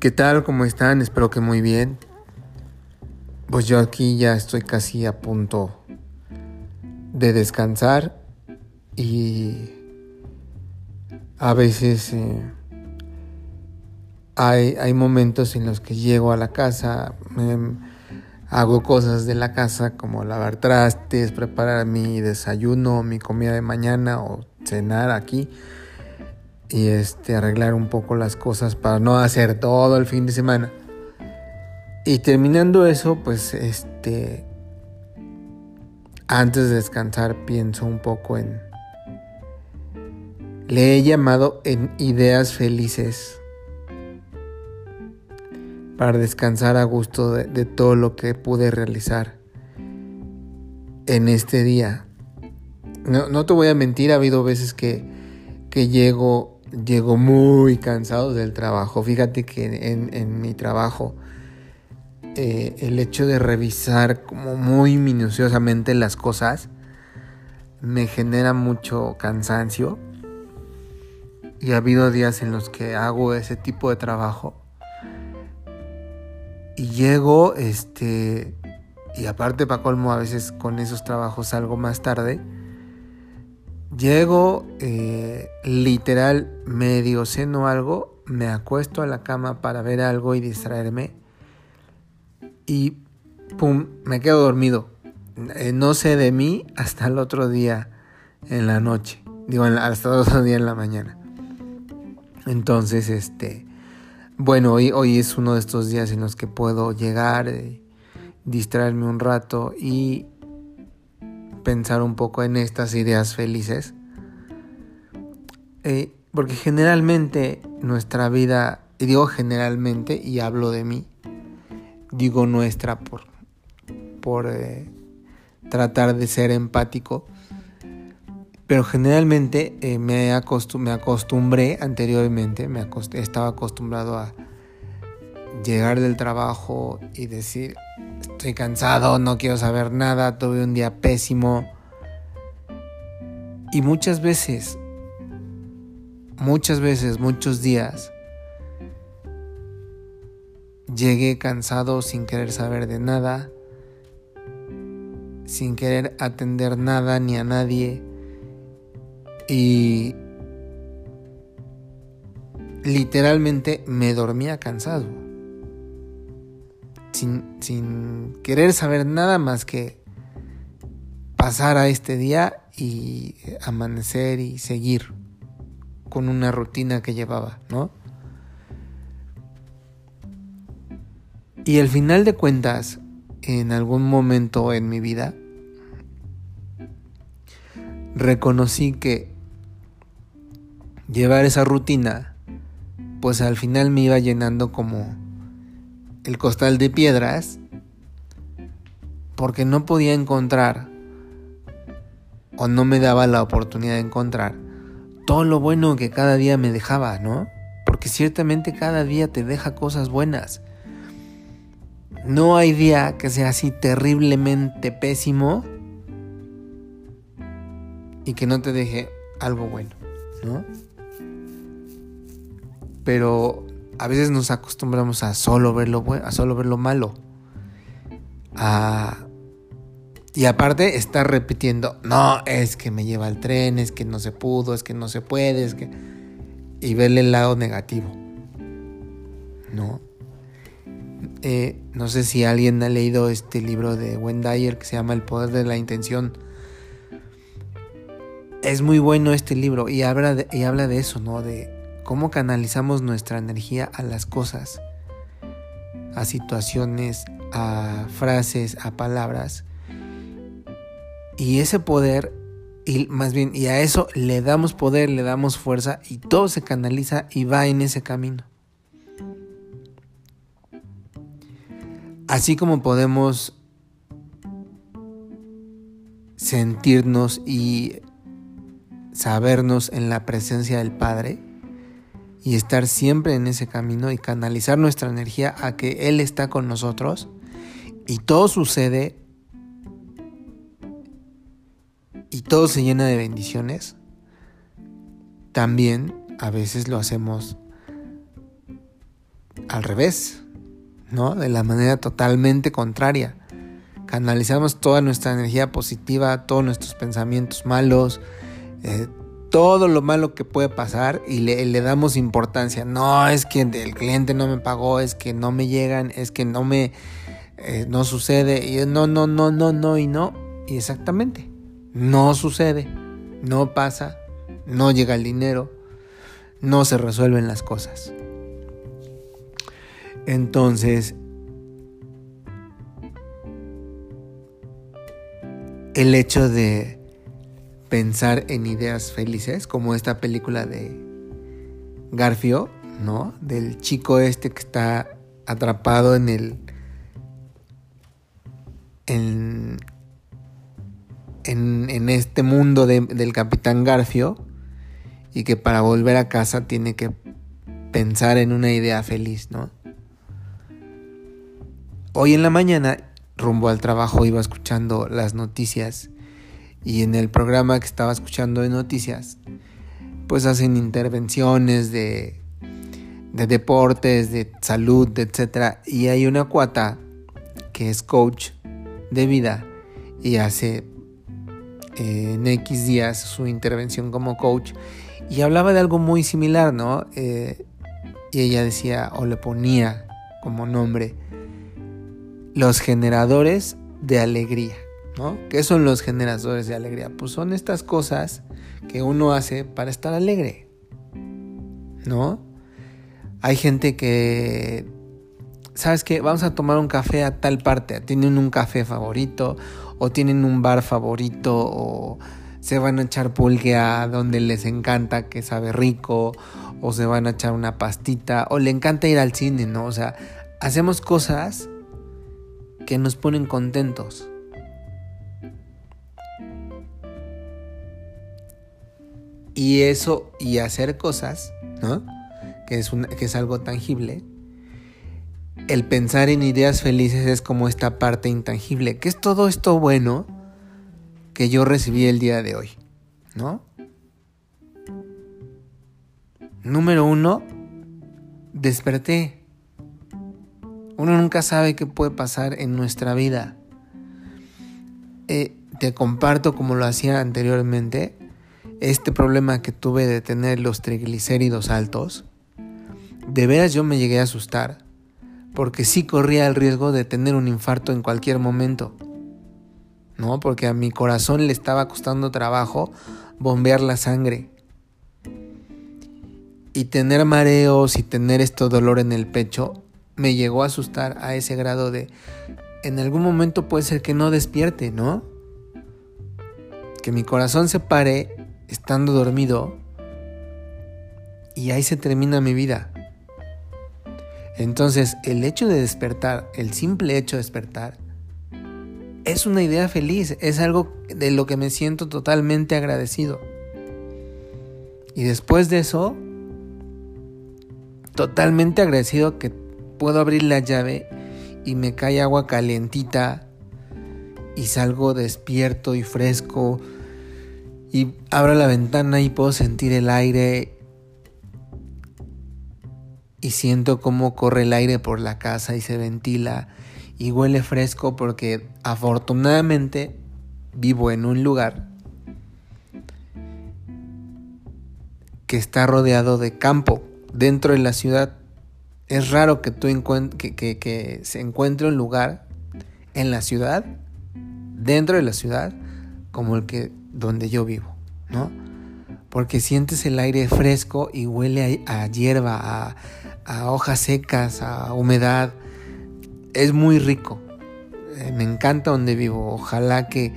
¿Qué tal? ¿Cómo están? Espero que muy bien. Pues yo aquí ya estoy casi a punto de descansar y a veces eh, hay, hay, momentos en los que llego a la casa, hago cosas de la casa como lavar trastes, preparar mi desayuno, mi comida de mañana o cenar aquí y este arreglar un poco las cosas para no hacer todo el fin de semana. Y terminando eso, pues este antes de descansar pienso un poco en le he llamado en ideas felices para descansar a gusto de, todo lo que pude realizar en este día. No, no, te voy a mentir, ha habido veces que, que llego llego muy cansado del trabajo. Fíjate que en, mi trabajo eh, el hecho de revisar como muy minuciosamente las cosas me genera mucho cansancio. Y ha habido días en los que hago ese tipo de trabajo. Y llego, este, y aparte para colmo a veces con esos trabajos salgo más tarde Llego, eh, literal, medio algo, me acuesto a la cama para ver algo y distraerme. Y pum, me quedo dormido. Eh, no sé de mí hasta el otro día en la noche. Digo, hasta el otro día en la mañana. Entonces, este. Bueno, hoy, hoy es uno de estos días en los que puedo llegar, eh, distraerme un rato y pensar un poco en estas ideas felices. Eh, porque generalmente nuestra vida, y digo generalmente y hablo de mí, digo nuestra por, por eh, tratar de ser empático, pero generalmente eh, me, me, acostumbré anteriormente, me estaba acostumbrado a llegar del trabajo y decir, estoy cansado, no quiero saber nada, tuve un día pésimo. Y muchas veces, muchas veces, muchos días, llegué cansado sin querer saber de nada, sin querer atender nada ni a nadie. Y literalmente me dormía cansado sin, querer saber nada más que pasar a este día y amanecer y seguir con una rutina que llevaba, ¿no? Y al final de cuentas, en algún momento en mi vida, reconocí que llevar esa rutina, pues al final me iba llenando como el costal de piedras porque no podía encontrar o no me daba la oportunidad de encontrar todo lo bueno que cada día me dejaba, ¿no? Porque ciertamente cada día te deja cosas buenas. No hay día que sea así terriblemente pésimo y que no te deje algo bueno, ¿no? Pero a veces nos acostumbramos a solo ver lo bueno, a solo ver lo malo. y aparte está repitiendo, no, es que me lleva el tren, es que no se pudo, es que no se puede, es que... Y verle el lado negativo. ¿No? Eh, no sé si alguien ha leído este libro de Wendayer que se llama El Poder de la Intención. Es muy bueno este libro y habla de, y habla de eso, ¿no? De cómo canalizamos nuestra energía a las cosas, a situaciones, a frases, a palabras. Y ese poder, y más bien, y a eso le damos poder, le damos fuerza y todo se canaliza y va en ese camino. Así como podemos sentirnos y sabernos en la presencia del Padre, y estar siempre en ese camino y canalizar nuestra energía a que Él está con nosotros y todo sucede y todo se llena de bendiciones, también a veces lo hacemos al revés, ¿no? De la manera totalmente contraria. Canalizamos toda nuestra energía positiva, todos nuestros pensamientos malos, eh, todo lo malo que puede pasar y le, damos importancia. No, es que el cliente no me pagó, es que no me llegan, es que no me eh, no sucede y no, no, no, no, no y no. Y exactamente, no sucede, no pasa, no llega el dinero, no se resuelven las cosas. Entonces, el hecho de pensar en ideas felices, como esta película de Garfio, ¿no? Del chico este que está atrapado en el. en. en, este mundo del capitán Garfio y que para volver a casa tiene que pensar en una idea feliz, ¿no? Hoy en la mañana, rumbo al trabajo, iba escuchando las noticias y en el programa que estaba escuchando de noticias, pues hacen intervenciones de, de deportes, de salud, etc. Y hay una cuata que es coach de vida y hace eh, en X días su intervención como coach y hablaba de algo muy similar, ¿no? Eh, y ella decía o le ponía como nombre los generadores de alegría. ¿No? ¿Qué son los generadores de alegría? Pues son estas cosas que uno hace para estar alegre. ¿No? Hay gente que, ¿sabes qué? Vamos a tomar un café a tal parte. Tienen un café favorito o tienen un bar favorito o se van a echar pulque a donde les encanta, que sabe rico, o se van a echar una pastita, o le encanta ir al cine, ¿no? O sea, hacemos cosas que nos ponen contentos. Y eso, y hacer cosas, ¿no? Que es, que es algo tangible. El pensar en ideas felices es como esta parte intangible, que es todo esto bueno que yo recibí el día de hoy, ¿no? Número uno, desperté. Uno nunca sabe qué puede pasar en nuestra vida. Eh, te comparto como lo hacía anteriormente, este problema que tuve de tener los triglicéridos altos. De veras yo me llegué a asustar, porque sí corría el riesgo de tener un infarto en cualquier momento. ¿No? Porque a mi corazón le estaba costando trabajo bombear la sangre. Y tener mareos y tener esto dolor en el pecho me llegó a asustar a ese grado de en algún momento puede ser que no despierte, ¿no? Que mi corazón se pare estando dormido y ahí se termina mi vida. Entonces, el hecho de despertar, el simple hecho de despertar, es una idea feliz, es algo de lo que me siento totalmente agradecido. Y después de eso, totalmente agradecido que puedo abrir la llave y me cae agua calientita y salgo despierto y fresco y abro la ventana y puedo sentir el aire y siento cómo corre el aire por la casa y se ventila y huele fresco porque afortunadamente vivo en un lugar que está rodeado de campo dentro de la ciudad. Es raro que, tú que, que, se encuentre un lugar en la ciudad, dentro de la ciudad, como el que donde yo vivo, ¿no? Porque sientes el aire fresco y huele a, hierba, a, hojas secas, a humedad. Es muy rico. Eh, me encanta donde vivo. Ojalá que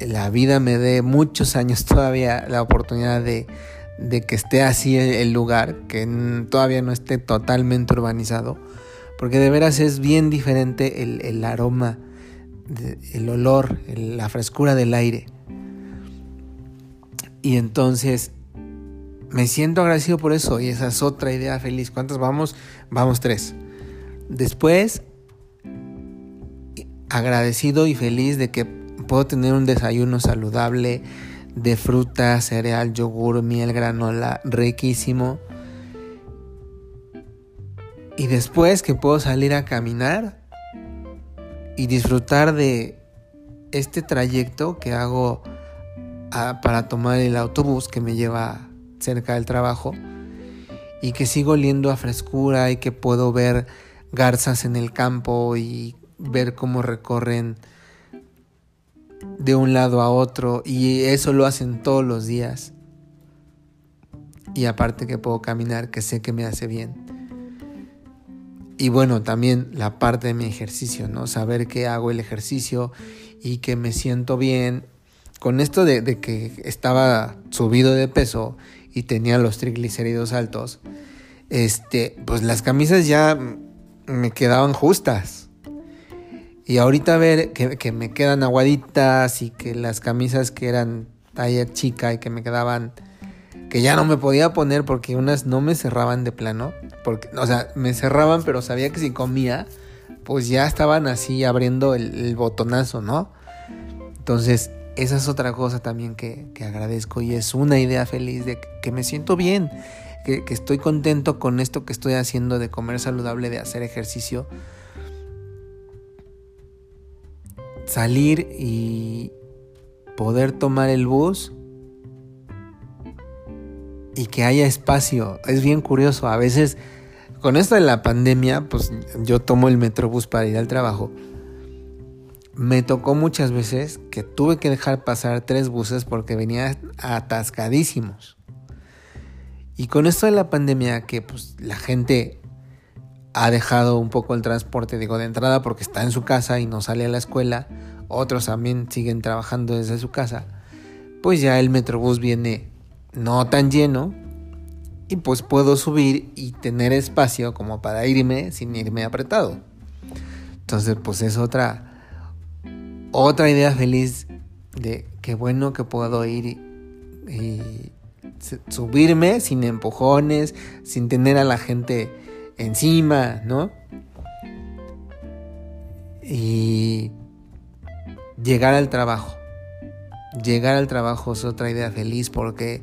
la vida me dé muchos años todavía la oportunidad de que esté así el lugar, que todavía no esté totalmente urbanizado, porque de veras es bien diferente el, aroma, el olor, la frescura del aire. Y entonces me siento agradecido por eso y esa es otra idea feliz. ¿Cuántas vamos? Vamos tres. Después, agradecido y feliz de que puedo tener un desayuno saludable, de fruta, cereal, yogur, miel, granola, riquísimo. Y después que puedo salir a caminar y disfrutar de este trayecto que hago para tomar el autobús que me lleva cerca del trabajo y que sigo oliendo a frescura y que puedo ver garzas en el campo y ver cómo recorren de un lado a otro y eso lo hacen todos los días. Y aparte que puedo caminar, que sé que me hace bien. Y bueno, también la parte de mi ejercicio, ¿no? Saber que hago el ejercicio y que me siento bien. Con esto de, que estaba subido de peso y tenía los triglicéridos altos, este, pues las camisas ya me quedaban justas. Y ahorita ver que, me quedan aguaditas y que las camisas que eran talla chica y que me quedaban, que ya no me podía poner porque unas no me cerraban de plano. Porque, o sea, me cerraban, pero sabía que si comía, pues ya estaban así abriendo el, botonazo, ¿no? Entonces, esa es otra cosa también que, que, agradezco y es una idea feliz de que me siento bien, que, estoy contento con esto que estoy haciendo de comer saludable, de hacer ejercicio. Salir y poder tomar el bus y que haya espacio. Es bien curioso. A veces, con esto de la pandemia, pues yo tomo el metrobús para ir al trabajo. Me tocó muchas veces que tuve que dejar pasar tres buses porque venían atascadísimos. Y con esto de la pandemia, que pues la gente ha dejado un poco el transporte, digo, de entrada porque está en su casa y no sale a la escuela, otros también siguen trabajando desde su casa, pues ya el metrobús viene no tan lleno y pues puedo subir y tener espacio como para irme sin irme apretado. Entonces, pues es otra otra idea feliz de qué bueno que puedo ir y subirme sin empujones, sin tener a la gente encima, ¿no? Y llegar al trabajo. Llegar al trabajo es otra idea feliz porque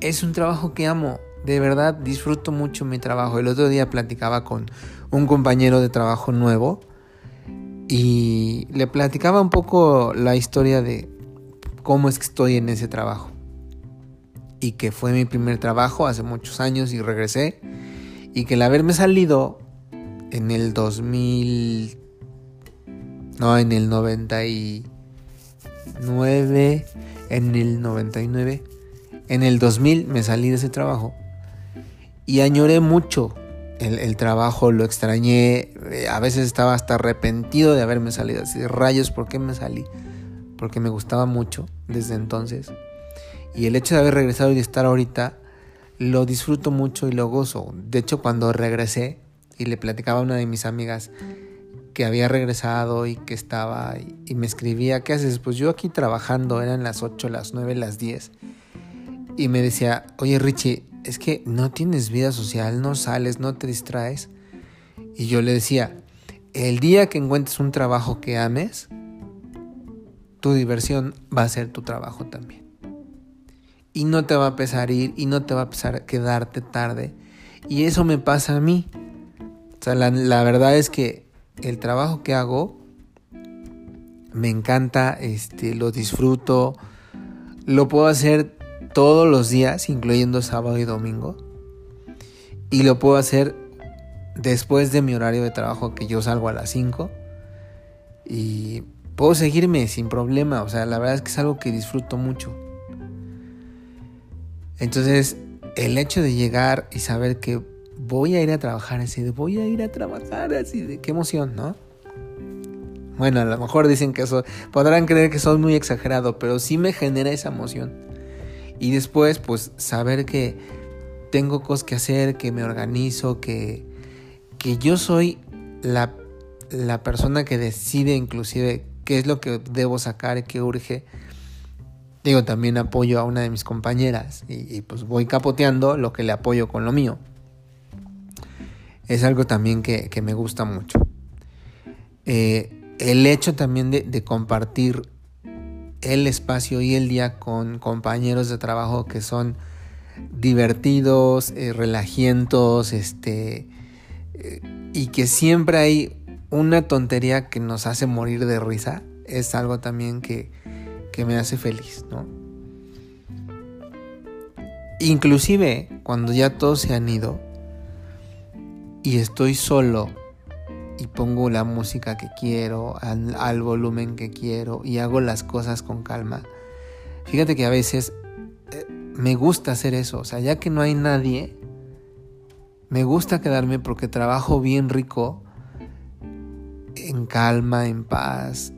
es un trabajo que amo. De verdad disfruto mucho mi trabajo. El otro día platicaba con un compañero de trabajo nuevo y le platicaba un poco la historia de cómo es que estoy en ese trabajo. Y que fue mi primer trabajo hace muchos años y regresé. Y que el haberme salido en el 2000 no en el 99 en el 99 en el 2000 me salí de ese trabajo. Y añoré mucho el, trabajo, lo extrañé, eh, a veces estaba hasta arrepentido de haberme salido así rayos, ¿por qué me salí? Porque me gustaba mucho desde entonces. Y el hecho de haber regresado y de estar ahorita, lo disfruto mucho y lo gozo. De hecho, cuando regresé y le platicaba a una de mis amigas que había regresado y que estaba y, me escribía, ¿qué haces? Pues yo aquí trabajando, eran las 8, las 9, las 10. Y me decía, oye Richie, es que no tienes vida social, no sales, no te distraes. Y yo le decía, el día que encuentres un trabajo que ames, tu diversión va a ser tu trabajo también y no te va a pesar ir y no te va a pesar quedarte tarde. Y eso me pasa a mí. O sea, la, verdad es que el trabajo que hago me encanta, este, lo disfruto, lo puedo hacer todos los días, incluyendo sábado y domingo. Y lo puedo hacer después de mi horario de trabajo, que yo salgo a las 5. Y puedo seguirme sin problema. O sea, la verdad es que es algo que disfruto mucho. Entonces, el hecho de llegar y saber que voy a ir a trabajar así, de voy a ir a trabajar así, de qué emoción, ¿no? Bueno, a lo mejor dicen que eso, podrán creer que soy muy exagerado, pero sí me genera esa emoción. Y después, pues, saber que tengo cosas que hacer, que me organizo, que, que yo soy la, la persona que decide inclusive qué es lo que debo sacar qué urge Digo, también apoyo a una de mis compañeras y, pues voy capoteando lo que le apoyo con lo mío. Es algo también que, me gusta mucho. Eh, el hecho también de, compartir el espacio y el día con compañeros de trabajo que son divertidos, eh, relajientos, este, eh, y que siempre hay una tontería que nos hace morir de risa, es algo también que, que me hace feliz, ¿no? Inclusive cuando ya todos se han ido y estoy solo y pongo la música que quiero, al, volumen que quiero y hago las cosas con calma. Fíjate que a veces eh, me gusta hacer eso, o sea, ya que no hay nadie, me gusta quedarme porque trabajo bien rico, en calma, en paz.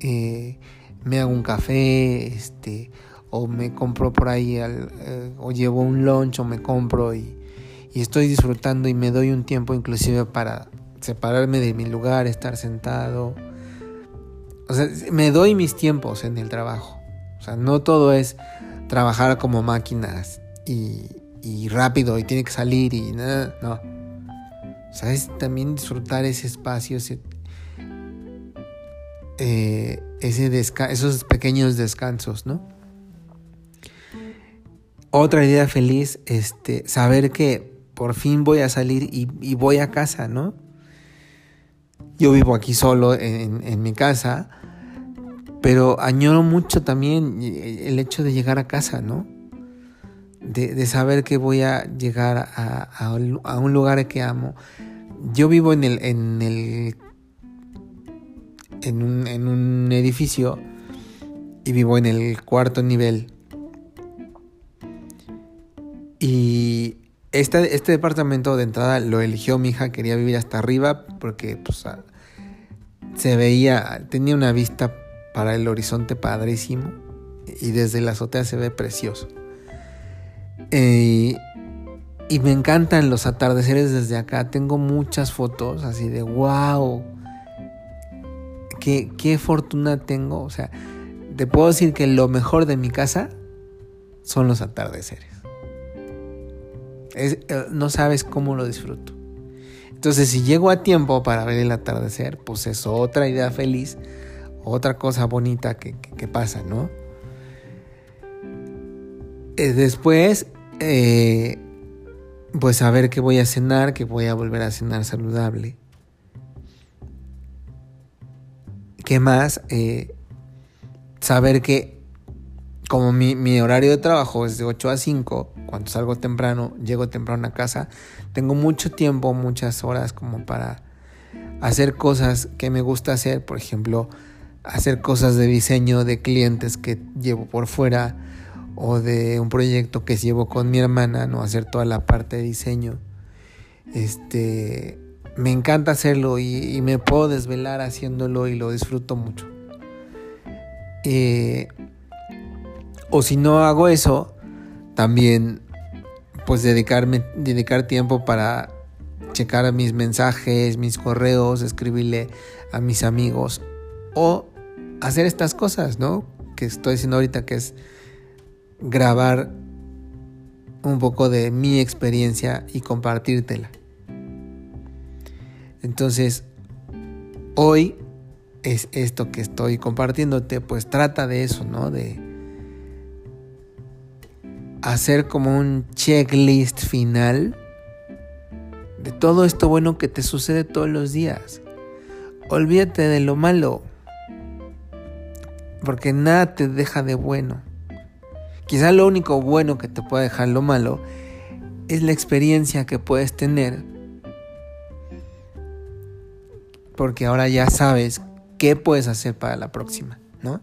Eh, me hago un café, este, o me compro por ahí, eh, o llevo un lunch, o me compro y, y estoy disfrutando y me doy un tiempo inclusive para separarme de mi lugar, estar sentado. O sea, me doy mis tiempos en el trabajo. O sea, no todo es trabajar como máquinas y, rápido y tiene que salir y nada, no. O sea, es también disfrutar ese espacio, ese, eh, esos pequeños descansos, ¿no? Otra idea feliz, este, saber que por fin voy a salir y, y voy a casa, ¿no? Yo vivo aquí solo en, mi casa, pero añoro mucho también el hecho de llegar a casa, ¿no? De, saber que voy a llegar a, un lugar que amo. Yo vivo en el, en el un, en un edificio y vivo en el cuarto nivel. Y este, este, departamento de entrada lo eligió mi hija, quería vivir hasta arriba porque pues, ah, se veía, tenía una vista para el horizonte padrísimo y desde la azotea se ve precioso. Eh, y me encantan los atardeceres desde acá, tengo muchas fotos así de wow, qué, qué fortuna tengo, o sea, te puedo decir que lo mejor de mi casa son los atardeceres. Eh, no sabes cómo lo disfruto. Entonces, si llego a tiempo para ver el atardecer, pues es otra idea feliz, otra cosa bonita que, pasa, ¿no? Eh, después, eh, pues saber que voy a cenar, que voy a volver a cenar saludable. ¿Qué más? saber que como mi, mi, horario de trabajo es de 8 a 5, cuando salgo temprano, llego temprano a casa, tengo mucho tiempo, muchas horas como para hacer cosas que me gusta hacer, por ejemplo, hacer cosas de diseño de clientes que llevo por fuera o de un proyecto que llevo con mi hermana, no hacer toda la parte de diseño. Este, me encanta hacerlo y, me puedo desvelar haciéndolo y lo disfruto mucho. Eh, o si no hago eso, también pues dedicarme, dedicar tiempo para checar mis mensajes, mis correos, escribirle a mis amigos o hacer estas cosas, ¿no? Que estoy haciendo ahorita, que es grabar un poco de mi experiencia y compartírtela. Entonces, hoy es esto que estoy compartiéndote, pues trata de eso, ¿no? De hacer como un checklist final de todo esto bueno que te sucede todos los días. Olvídate de lo malo, porque nada te deja de bueno. Quizá lo único bueno que te puede dejar lo malo es la experiencia que puedes tener, porque ahora ya sabes qué puedes hacer para la próxima, ¿no?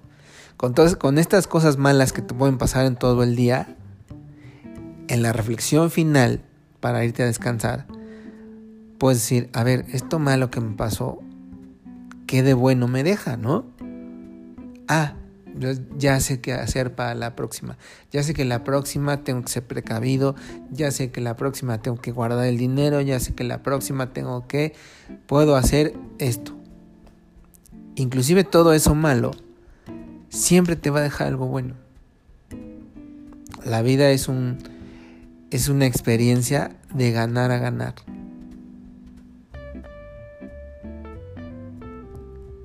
Con, con estas cosas malas que te pueden pasar en todo el día, en la reflexión final para irte a descansar, puedes decir, a ver, esto malo que me pasó, ¿qué de bueno me deja, no? Ah, ya sé qué hacer para la próxima. Ya sé que la próxima tengo que ser precavido, ya sé que la próxima tengo que guardar el dinero, ya sé que la próxima tengo que, puedo hacer esto. Inclusive todo eso malo siempre te va a dejar algo bueno. La vida es un es una experiencia de ganar a ganar.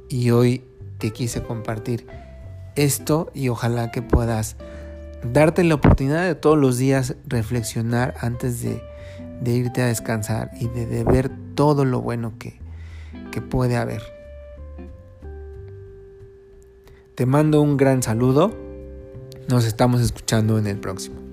Y hoy te quise compartir esto y ojalá que puedas darte la oportunidad de todos los días reflexionar antes de, irte a descansar y de, ver todo lo bueno que puede haber. Te mando un gran saludo. Nos estamos escuchando en el próximo.